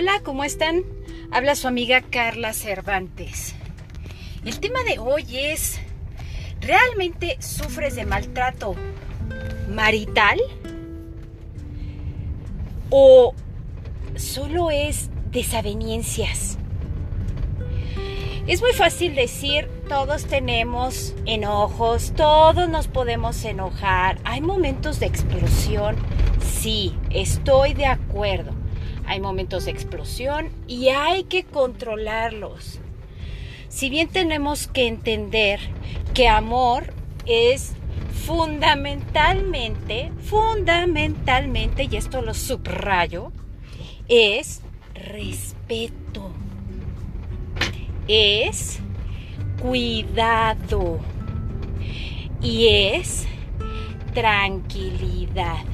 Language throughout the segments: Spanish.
Hola, ¿cómo están? Habla su amiga Carla Cervantes. El tema de hoy es, ¿realmente sufres de maltrato marital? ¿O solo es desavenencias? Es muy fácil decir, todos tenemos enojos, todos nos podemos enojar, hay momentos de explosión, sí, estoy de acuerdo hay momentos de explosión y hay que controlarlos. Si bien tenemos que entender que amor es fundamentalmente, fundamentalmente, y esto lo subrayo, es respeto, es cuidado y es tranquilidad.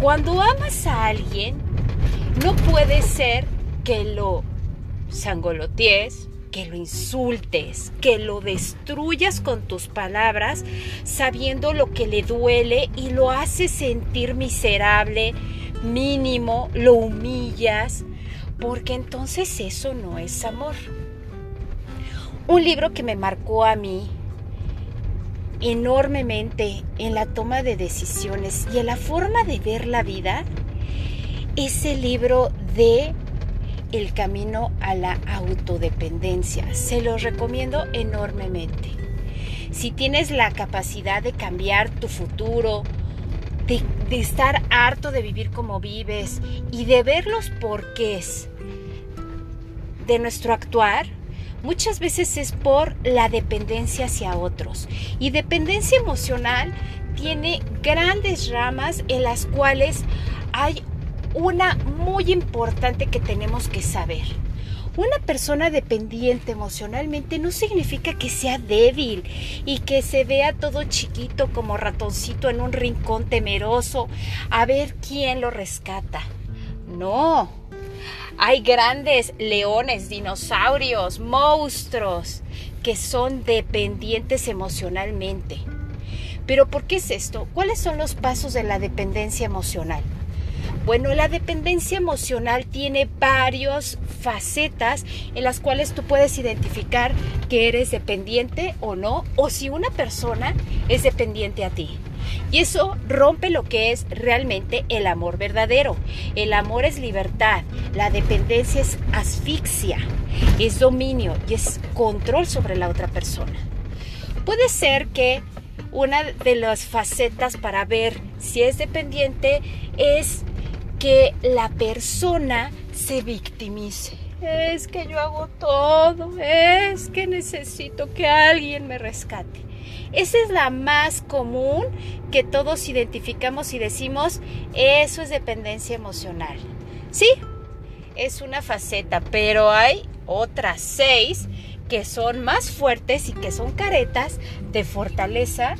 Cuando amas a alguien, no puede ser que lo sangolotees, que lo insultes, que lo destruyas con tus palabras, sabiendo lo que le duele y lo haces sentir miserable, mínimo, lo humillas, porque entonces eso no es amor. Un libro que me marcó a mí enormemente en la toma de decisiones y en la forma de ver la vida es el libro de El camino a la autodependencia. Se los recomiendo enormemente. Si tienes la capacidad de cambiar tu futuro, de, de estar harto de vivir como vives y de ver los porqués de nuestro actuar, muchas veces es por la dependencia hacia otros. Y dependencia emocional tiene grandes ramas en las cuales hay una muy importante que tenemos que saber. Una persona dependiente emocionalmente no significa que sea débil y que se vea todo chiquito como ratoncito en un rincón temeroso a ver quién lo rescata. No, hay grandes leones, dinosaurios, monstruos que son dependientes emocionalmente. Pero ¿por qué es esto? ¿Cuáles son los pasos de la dependencia emocional? Bueno, la dependencia emocional tiene varias facetas en las cuales tú puedes identificar que eres dependiente o no, o si una persona es dependiente a ti. Y eso rompe lo que es realmente el amor verdadero. El amor es libertad, la dependencia es asfixia, es dominio y es control sobre la otra persona. Puede ser que una de las facetas para ver si es dependiente es que la persona se victimice. Es que yo hago todo, es que necesito que alguien me rescate. Esa es la más común que todos identificamos y decimos, eso es dependencia emocional. Sí, es una faceta, pero hay otras seis que son más fuertes y que son caretas de fortaleza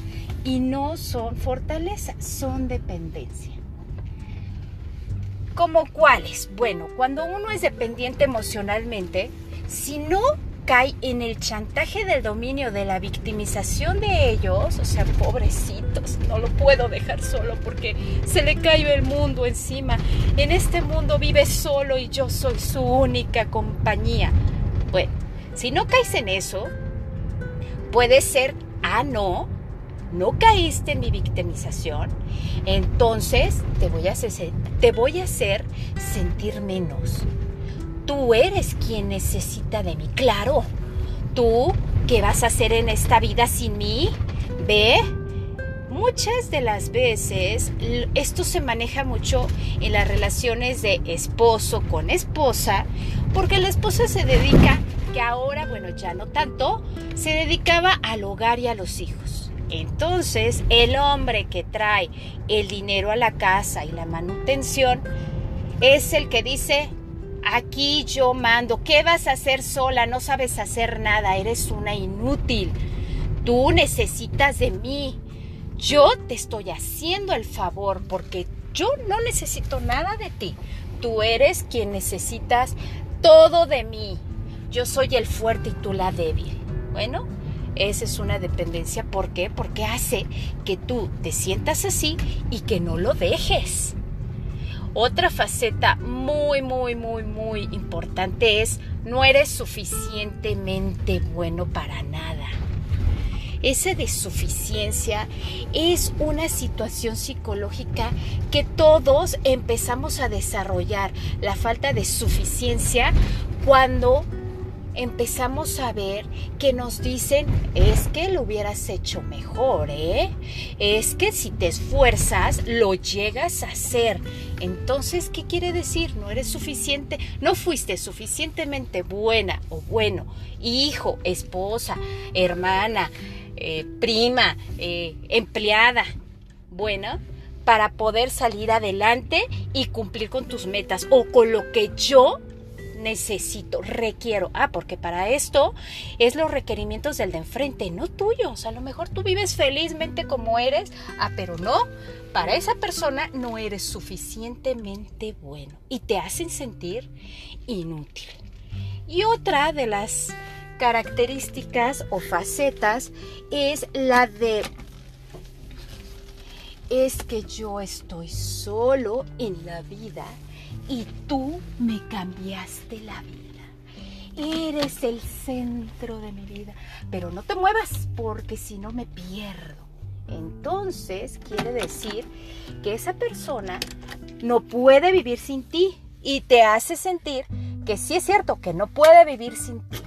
y no son fortaleza, son dependencia. ¿Como cuáles? Bueno, cuando uno es dependiente emocionalmente, si no cae en el chantaje del dominio, de la victimización de ellos, o sea, pobrecitos, no lo puedo dejar solo porque se le cayó el mundo encima. En este mundo vive solo y yo soy su única compañía. Bueno, si no caes en eso, puede ser, ah, no, no caíste en mi victimización, entonces te voy a hacer, te voy a hacer sentir menos Tú eres quien necesita de mí. Claro. ¿Tú qué vas a hacer en esta vida sin mí? ¿Ve? Muchas de las veces esto se maneja mucho en las relaciones de esposo con esposa, porque la esposa se dedica, que ahora, bueno, ya no tanto, se dedicaba al hogar y a los hijos. Entonces, el hombre que trae el dinero a la casa y la manutención es el que dice, Aquí yo mando. ¿Qué vas a hacer sola? No sabes hacer nada. Eres una inútil. Tú necesitas de mí. Yo te estoy haciendo el favor porque yo no necesito nada de ti. Tú eres quien necesitas todo de mí. Yo soy el fuerte y tú la débil. Bueno, esa es una dependencia. ¿Por qué? Porque hace que tú te sientas así y que no lo dejes. Otra faceta muy, muy, muy, muy importante es no eres suficientemente bueno para nada. Esa desuficiencia es una situación psicológica que todos empezamos a desarrollar. La falta de suficiencia cuando empezamos a ver que nos dicen, es que lo hubieras hecho mejor, ¿eh? Es que si te esfuerzas, lo llegas a hacer. Entonces, ¿qué quiere decir? No eres suficiente, no fuiste suficientemente buena o bueno, hijo, esposa, hermana, eh, prima, eh, empleada, buena para poder salir adelante y cumplir con tus metas o con lo que yo necesito, requiero. Ah, porque para esto es los requerimientos del de enfrente, no tuyos. A lo mejor tú vives felizmente como eres, ah, pero no. Para esa persona no eres suficientemente bueno y te hacen sentir inútil. Y otra de las características o facetas es la de es que yo estoy solo en la vida y tú me cambiaste la vida. Eres el centro de mi vida, pero no te muevas porque si no me pierdo. Entonces quiere decir que esa persona no puede vivir sin ti y te hace sentir que sí es cierto que no puede vivir sin ti.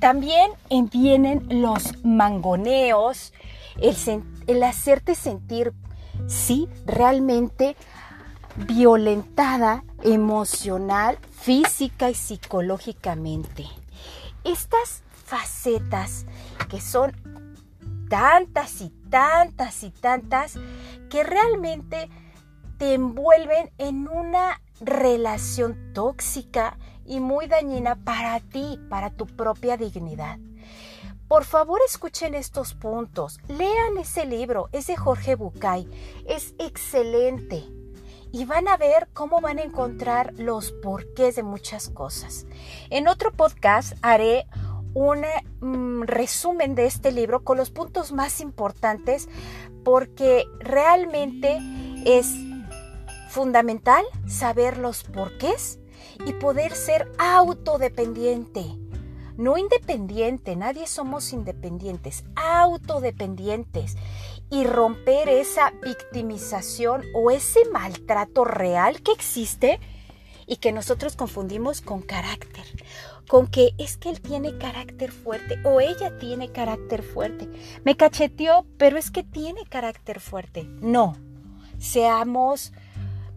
También vienen los mangoneos, el, hacerte sentir, sí, realmente violentada emocional, física y psicológicamente. Estas facetas que son tantas y tantas y tantas que realmente te envuelven en una relación tóxica y muy dañina para ti, para tu propia dignidad. Por favor escuchen estos puntos, lean ese libro, es de Jorge Bucay, es excelente y van a ver cómo van a encontrar los porqués de muchas cosas. En otro podcast haré un mm, resumen de este libro con los puntos más importantes porque realmente es fundamental saber los porqués y poder ser autodependiente. No independiente, nadie somos independientes, autodependientes y romper esa victimización o ese maltrato real que existe y que nosotros confundimos con carácter, con que es que él tiene carácter fuerte o ella tiene carácter fuerte. Me cacheteó, pero es que tiene carácter fuerte. No, seamos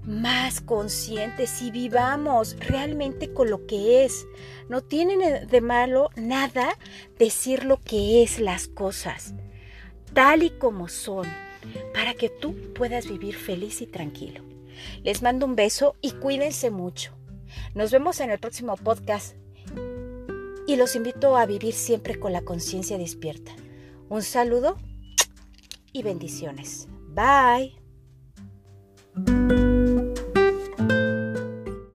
más conscientes y vivamos realmente con lo que es. No tiene de malo nada decir lo que es las cosas tal y como son, para que tú puedas vivir feliz y tranquilo. Les mando un beso y cuídense mucho. Nos vemos en el próximo podcast y los invito a vivir siempre con la conciencia despierta. Un saludo y bendiciones. Bye.